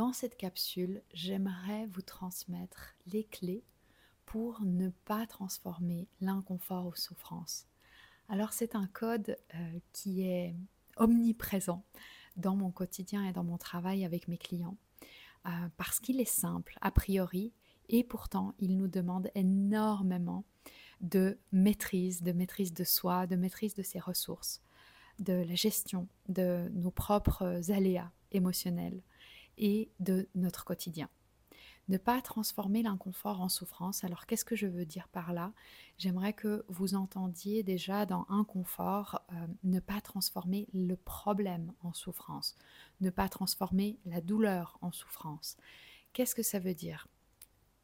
Dans cette capsule, j'aimerais vous transmettre les clés pour ne pas transformer l'inconfort aux souffrances. Alors c'est un code euh, qui est omniprésent dans mon quotidien et dans mon travail avec mes clients euh, parce qu'il est simple a priori et pourtant il nous demande énormément de maîtrise, de maîtrise de soi, de maîtrise de ses ressources, de la gestion de nos propres aléas émotionnels et de notre quotidien. Ne pas transformer l'inconfort en souffrance. Alors qu'est-ce que je veux dire par là? J'aimerais que vous entendiez déjà dans inconfort euh, ne pas transformer le problème en souffrance, ne pas transformer la douleur en souffrance. Qu'est-ce que ça veut dire?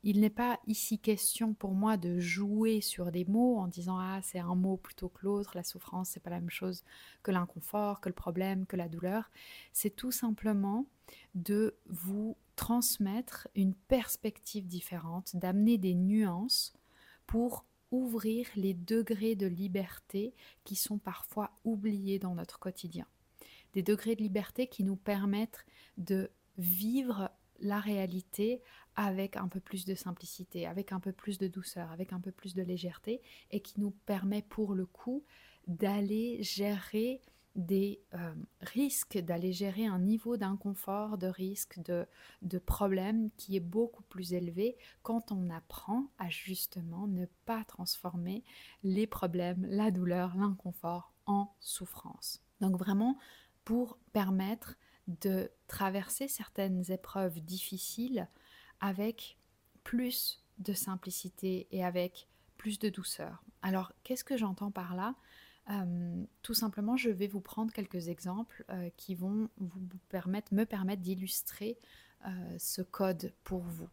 Il n'est pas ici question pour moi de jouer sur des mots en disant ah c'est un mot plutôt que l'autre, la souffrance c'est pas la même chose que l'inconfort, que le problème, que la douleur. C'est tout simplement de vous transmettre une perspective différente, d'amener des nuances pour ouvrir les degrés de liberté qui sont parfois oubliés dans notre quotidien. Des degrés de liberté qui nous permettent de vivre la réalité avec un peu plus de simplicité, avec un peu plus de douceur, avec un peu plus de légèreté, et qui nous permet pour le coup d'aller gérer des euh, risques, d'aller gérer un niveau d'inconfort, de risque, de, de problème qui est beaucoup plus élevé quand on apprend à justement ne pas transformer les problèmes, la douleur, l'inconfort en souffrance. Donc vraiment pour permettre de traverser certaines épreuves difficiles avec plus de simplicité et avec plus de douceur. Alors, qu'est-ce que j'entends par là? Euh, Tout simplement, je vais vous prendre quelques exemples euh, qui vont vous permettre, me permettre d'illustrer euh, ce code pour vous.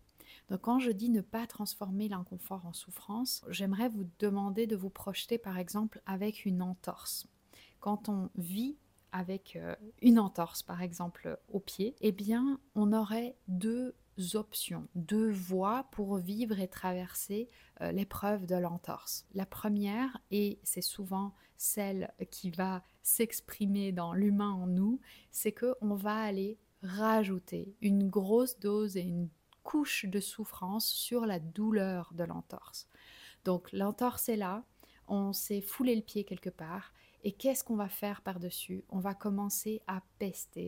Donc, quand je dis ne pas transformer l'inconfort en souffrance, j'aimerais vous demander de vous projeter par exemple avec une entorse. Quand on vit avec une entorse par exemple au pied, eh bien on aurait deux options, deux voies pour vivre et traverser euh, l'épreuve de l'entorse. La première, et c'est souvent celle qui va s'exprimer dans l'humain en nous, c'est que on va aller rajouter une grosse dose et une couche de souffrance sur la douleur de l'entorse. Donc l'entorse est là, on s'est foulé le pied quelque part et qu'est-ce qu'on va faire par-dessus? On va commencer à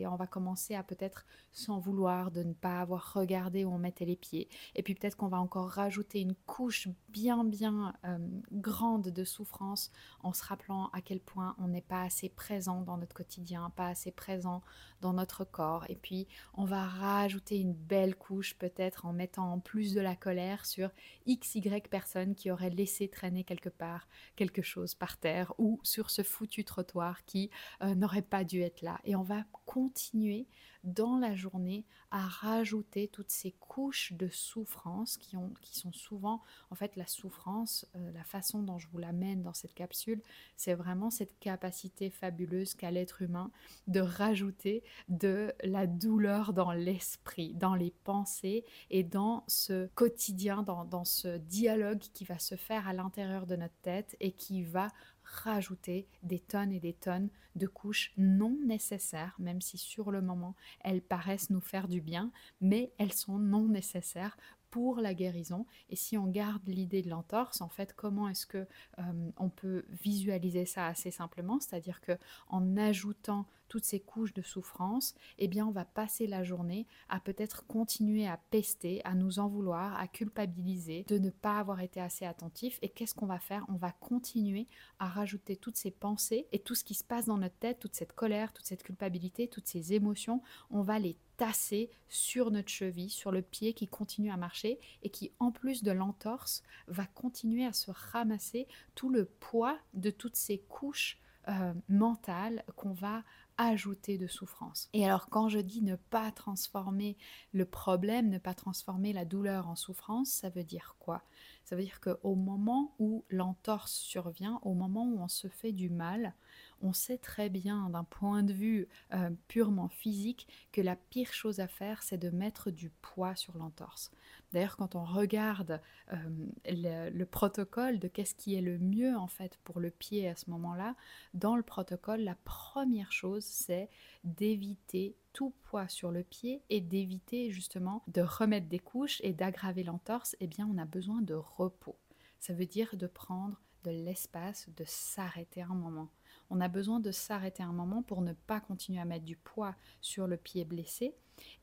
on va commencer à peut-être s'en vouloir de ne pas avoir regardé où on mettait les pieds. Et puis peut-être qu'on va encore rajouter une couche bien bien euh, grande de souffrance en se rappelant à quel point on n'est pas assez présent dans notre quotidien, pas assez présent dans notre corps. Et puis on va rajouter une belle couche peut-être en mettant en plus de la colère sur x, y personnes qui auraient laissé traîner quelque part quelque chose par terre ou sur ce fou trottoir qui euh, n'aurait pas dû être là. Et on va continuer dans la journée à rajouter toutes ces couches de souffrance qui, ont, qui sont souvent, en fait, la souffrance, euh, la façon dont je vous l'amène dans cette capsule, c'est vraiment cette capacité fabuleuse qu'a l'être humain de rajouter de la douleur dans l'esprit, dans les pensées et dans ce quotidien, dans, dans ce dialogue qui va se faire à l'intérieur de notre tête et qui va rajouter des tonnes et des tonnes de couches non nécessaires, même si sur le moment elles paraissent nous faire du bien, mais elles sont non nécessaires pour la guérison. Et si on garde l'idée de l'entorse, en fait, comment est-ce que euh, on peut visualiser ça assez simplement? C'est-à-dire que en ajoutant toutes ces couches de souffrance, eh bien on va passer la journée à peut-être continuer à pester, à nous en vouloir, à culpabiliser de ne pas avoir été assez attentif. Et qu'est-ce qu'on va faire? On va continuer à rajouter toutes ces pensées et tout ce qui se passe dans notre tête, toute cette colère, toute cette culpabilité, toutes ces émotions, on va les tasser sur notre cheville, sur le pied qui continue à marcher et qui, en plus de l'entorse, va continuer à se ramasser tout le poids de toutes ces couches euh, mentales qu'on va ajouter de souffrance. Et alors quand je dis ne pas transformer le problème, ne pas transformer la douleur en souffrance, ça veut dire quoi? Ça veut dire qu'au moment où l'entorse survient, au moment où on se fait du mal, on sait très bien d'un point de vue euh, purement physique que la pire chose à faire, c'est de mettre du poids sur l'entorse. D'ailleurs, quand on regarde euh, le, protocole de qu'est-ce qui est le mieux en fait pour le pied à ce moment-là, dans le protocole, la première chose, c'est d'éviter tout poids sur le pied et d'éviter justement de remettre des couches et d'aggraver l'entorse. Eh bien, on a besoin de repos. Ça veut dire de prendre de l'espace, de s'arrêter un moment on a besoin de s'arrêter un moment pour ne pas continuer à mettre du poids sur le pied blessé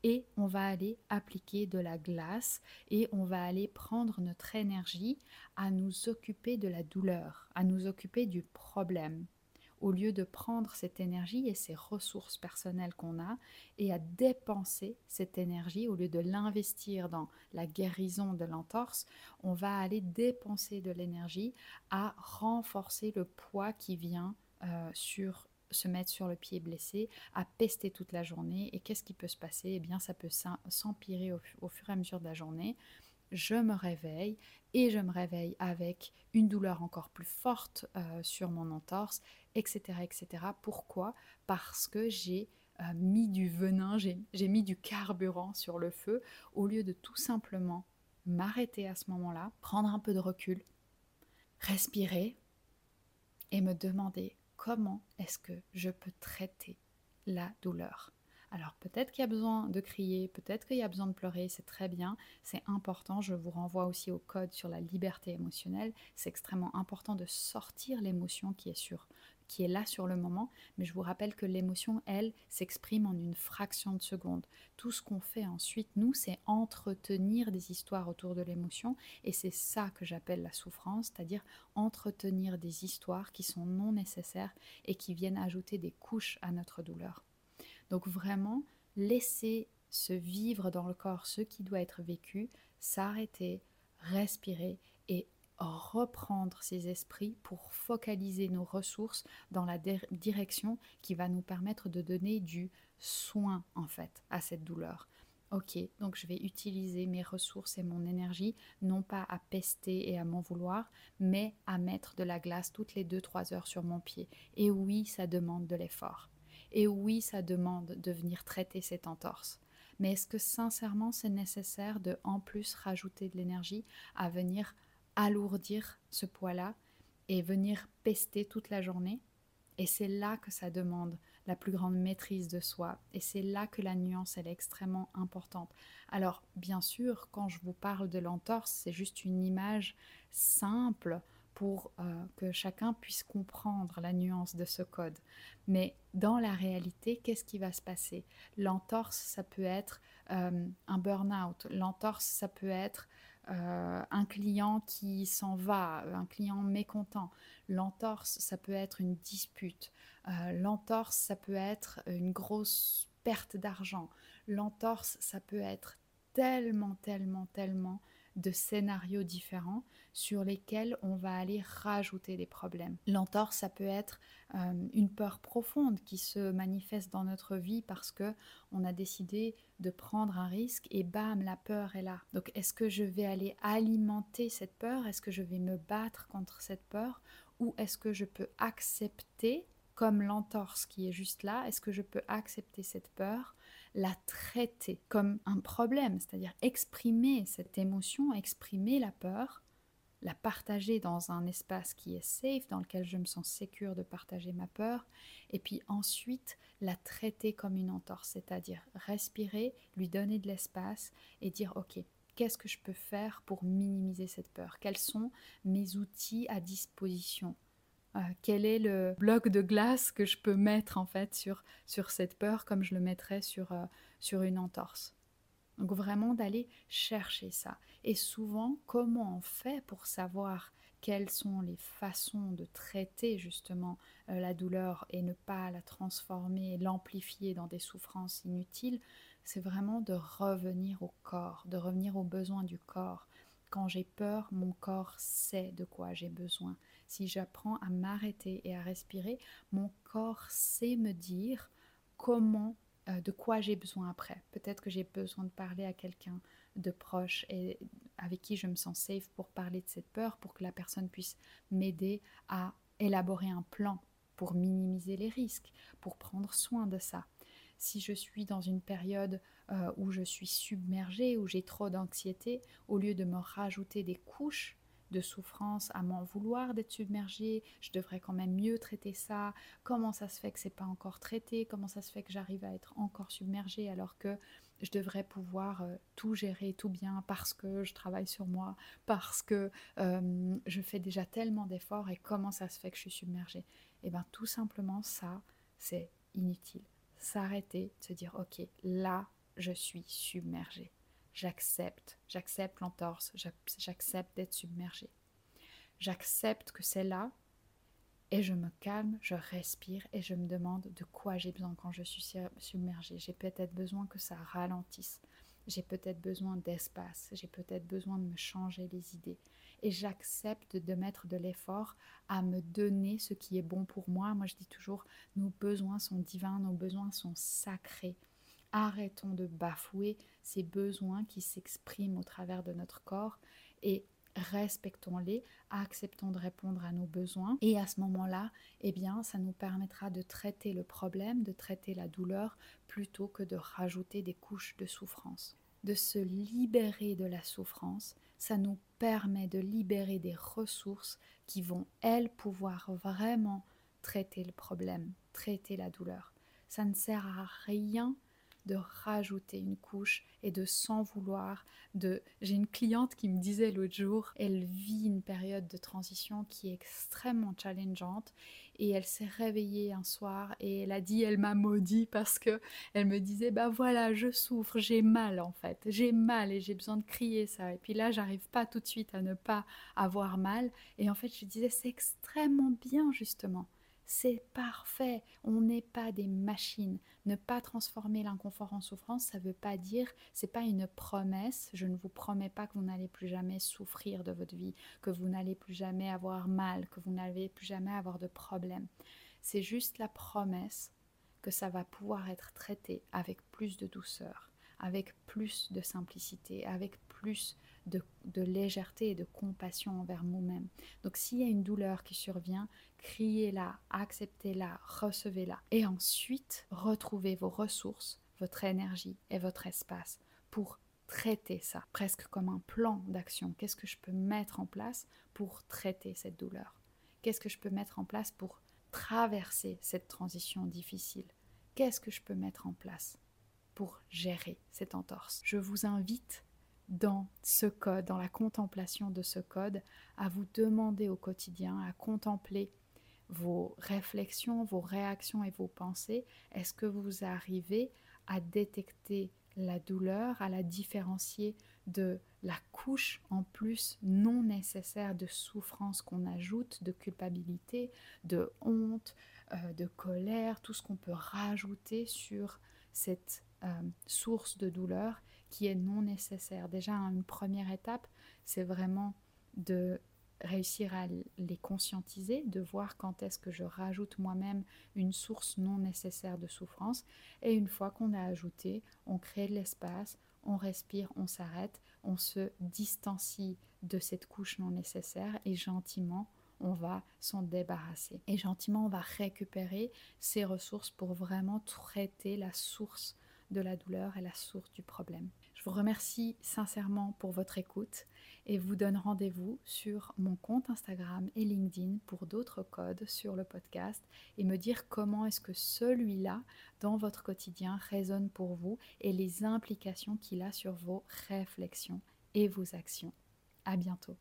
et on va aller appliquer de la glace et on va aller prendre notre énergie à nous occuper de la douleur, à nous occuper du problème. Au lieu de prendre cette énergie et ces ressources personnelles qu'on a et à dépenser cette énergie, au lieu de l'investir dans la guérison de l'entorse, on va aller dépenser de l'énergie à renforcer le poids qui vient euh, sur se mettre sur le pied blessé, à pester toute la journée. Et qu'est-ce qui peut se passer? Eh bien, ça peut s'empirer au, fur et à mesure de la journée. Je me réveille et je me réveille avec une douleur encore plus forte euh, sur mon entorse, etc., etc. Pourquoi? Parce que j'ai euh, mis du venin, j'ai mis du carburant sur le feu au lieu de tout simplement m'arrêter à ce moment-là, prendre un peu de recul, respirer et me demander comment est-ce que je peux traiter la douleur. Alors peut-être qu'il y a besoin de crier, peut-être qu'il y a besoin de pleurer, c'est très bien, c'est important. Je vous renvoie aussi au code sur la liberté émotionnelle. C'est extrêmement important de sortir l'émotion qui est sur qui est là sur le moment, mais je vous rappelle que l'émotion, elle, s'exprime en une fraction de seconde. Tout ce qu'on fait ensuite, nous, c'est entretenir des histoires autour de l'émotion, et c'est ça que j'appelle la souffrance, c'est-à-dire entretenir des histoires qui sont non nécessaires et qui viennent ajouter des couches à notre douleur. Donc vraiment, laisser se vivre dans le corps ce qui doit être vécu, s'arrêter, respirer et reprendre ces esprits pour focaliser nos ressources dans la direction qui va nous permettre de donner du soin en fait à cette douleur. Ok, donc je vais utiliser mes ressources et mon énergie non pas à pester et à m'en vouloir, mais à mettre de la glace toutes les 2-3 heures sur mon pied. Et oui, ça demande de l'effort. Et oui, ça demande de venir traiter cette entorse. Mais est-ce que sincèrement c'est nécessaire de en plus rajouter de l'énergie à venir alourdir ce poids-là et venir pester toute la journée. Et c'est là que ça demande la plus grande maîtrise de soi. Et c'est là que la nuance, elle est extrêmement importante. Alors, bien sûr, quand je vous parle de l'entorse, c'est juste une image simple pour euh, que chacun puisse comprendre la nuance de ce code. Mais dans la réalité, qu'est-ce qui va se passer? L'entorse, ça peut être euh, un burn-out. L'entorse, ça peut être euh, un client qui s'en va, un client mécontent. L'entorse, ça peut être une dispute. Euh, l'entorse, ça peut être une grosse perte d'argent. L'entorse, ça peut être tellement, tellement, tellement de scénarios différents sur lesquels on va aller rajouter des problèmes. L'entorse, ça peut être euh, une peur profonde qui se manifeste dans notre vie parce que on a décidé de prendre un risque et bam, la peur est là. Donc est-ce que je vais aller alimenter cette peur? Est-ce que je vais me battre contre cette peur? Ou est-ce que je peux accepter comme l'entorse qui est juste là, est-ce que je peux accepter cette peur, la traiter comme un problème, c'est-à-dire exprimer cette émotion, exprimer la peur, la partager dans un espace qui est safe, dans lequel je me sens sécure de partager ma peur, et puis ensuite la traiter comme une entorse, c'est-à-dire respirer, lui donner de l'espace et dire ok, qu'est-ce que je peux faire pour minimiser cette peur? Quels sont mes outils à disposition? Euh, quel est le bloc de glace que je peux mettre en fait sur, sur cette peur comme je le mettrais sur, euh, sur une entorse? Donc vraiment d'aller chercher ça. Et souvent, comment on fait pour savoir quelles sont les façons de traiter justement euh, la douleur et ne pas la transformer, l'amplifier dans des souffrances inutiles, c'est vraiment de revenir au corps, de revenir aux besoins du corps. Quand j'ai peur, mon corps sait de quoi j'ai besoin. Si j'apprends à m'arrêter et à respirer, mon corps sait me dire comment, euh, de quoi j'ai besoin après. Peut-être que j'ai besoin de parler à quelqu'un de proche et avec qui je me sens safe pour parler de cette peur, pour que la personne puisse m'aider à élaborer un plan pour minimiser les risques, pour prendre soin de ça. Si je suis dans une période euh, où je suis submergée, où j'ai trop d'anxiété, au lieu de me rajouter des couches de souffrance à m'en vouloir d'être submergée, je devrais quand même mieux traiter ça. Comment ça se fait que c'est pas encore traité? Comment ça se fait que j'arrive à être encore submergée alors que je devrais pouvoir euh, tout gérer tout bien parce que je travaille sur moi, parce que euh, je fais déjà tellement d'efforts et comment ça se fait que je suis submergée? Et eh bien tout simplement ça, c'est inutile. S'arrêter, se dire ok, là je suis submergée j'accepte, j'accepte l'entorse, j'accepte d'être submergée. J'accepte que c'est là et je me calme, je respire et je me demande de quoi j'ai besoin quand je suis submergée. J'ai peut-être besoin que ça ralentisse. J'ai peut-être besoin d'espace. J'ai peut-être besoin de me changer les idées. Et j'accepte de mettre de l'effort à me donner ce qui est bon pour moi. Moi, je dis toujours, nos besoins sont divins, nos besoins sont sacrés. Arrêtons de bafouer ces besoins qui s'expriment au travers de notre corps et respectons-les, acceptons de répondre à nos besoins et à ce moment-là, eh bien, ça nous permettra de traiter le problème, de traiter la douleur plutôt que de rajouter des couches de souffrance. De se libérer de la souffrance, ça nous permet de libérer des ressources qui vont, elles, pouvoir vraiment traiter le problème, traiter la douleur. Ça ne sert à rien de rajouter une couche et de s'en vouloir. De... J'ai une cliente qui me disait l'autre jour, elle vit une période de transition qui est extrêmement challengeante et elle s'est réveillée un soir et elle a dit elle m'a maudit parce que elle me disait bah voilà je souffre j'ai mal en fait j'ai mal et j'ai besoin de crier ça et puis là j'arrive pas tout de suite à ne pas avoir mal et en fait je disais c'est extrêmement bien justement c'est parfait. On n'est pas des machines. Ne pas transformer l'inconfort en souffrance, ça ne veut pas dire, c'est pas une promesse. Je ne vous promets pas que vous n'allez plus jamais souffrir de votre vie, que vous n'allez plus jamais avoir mal, que vous n'allez plus jamais avoir de problème. C'est juste la promesse que ça va pouvoir être traité avec plus de douceur, avec plus de simplicité, avec plus de, légèreté et de compassion envers nous-mêmes. Donc s'il y a une douleur qui survient, criez-la, acceptez-la, recevez-la. Et ensuite, retrouvez vos ressources, votre énergie et votre espace pour traiter ça, presque comme un plan d'action. Qu'est-ce que je peux mettre en place pour traiter cette douleur? Qu'est-ce que je peux mettre en place pour traverser cette transition difficile? Qu'est-ce que je peux mettre en place pour gérer cette entorse? Je vous invite dans ce code, dans la contemplation de ce code, à vous demander au quotidien, à contempler vos réflexions, vos réactions et vos pensées. Est-ce que vous arrivez à détecter la douleur, à la différencier de la couche en plus non nécessaire de souffrance qu'on ajoute, de culpabilité, de honte, euh, de colère, tout ce qu'on peut rajouter sur cette euh, source de douleur? Qui est non nécessaire. Déjà, une première étape, c'est vraiment de réussir à les conscientiser, de voir quand est-ce que je rajoute moi-même une source non nécessaire de souffrance. Et une fois qu'on a ajouté, on crée de l'espace, on respire, on s'arrête, on se distancie de cette couche non nécessaire et gentiment, on va s'en débarrasser. Et gentiment, on va récupérer ces ressources pour vraiment traiter la source de la douleur et la source du problème. Je vous remercie sincèrement pour votre écoute et vous donne rendez-vous sur mon compte Instagram et LinkedIn pour d'autres codes sur le podcast et me dire comment est-ce que celui-là dans votre quotidien résonne pour vous et les implications qu'il a sur vos réflexions et vos actions. À bientôt.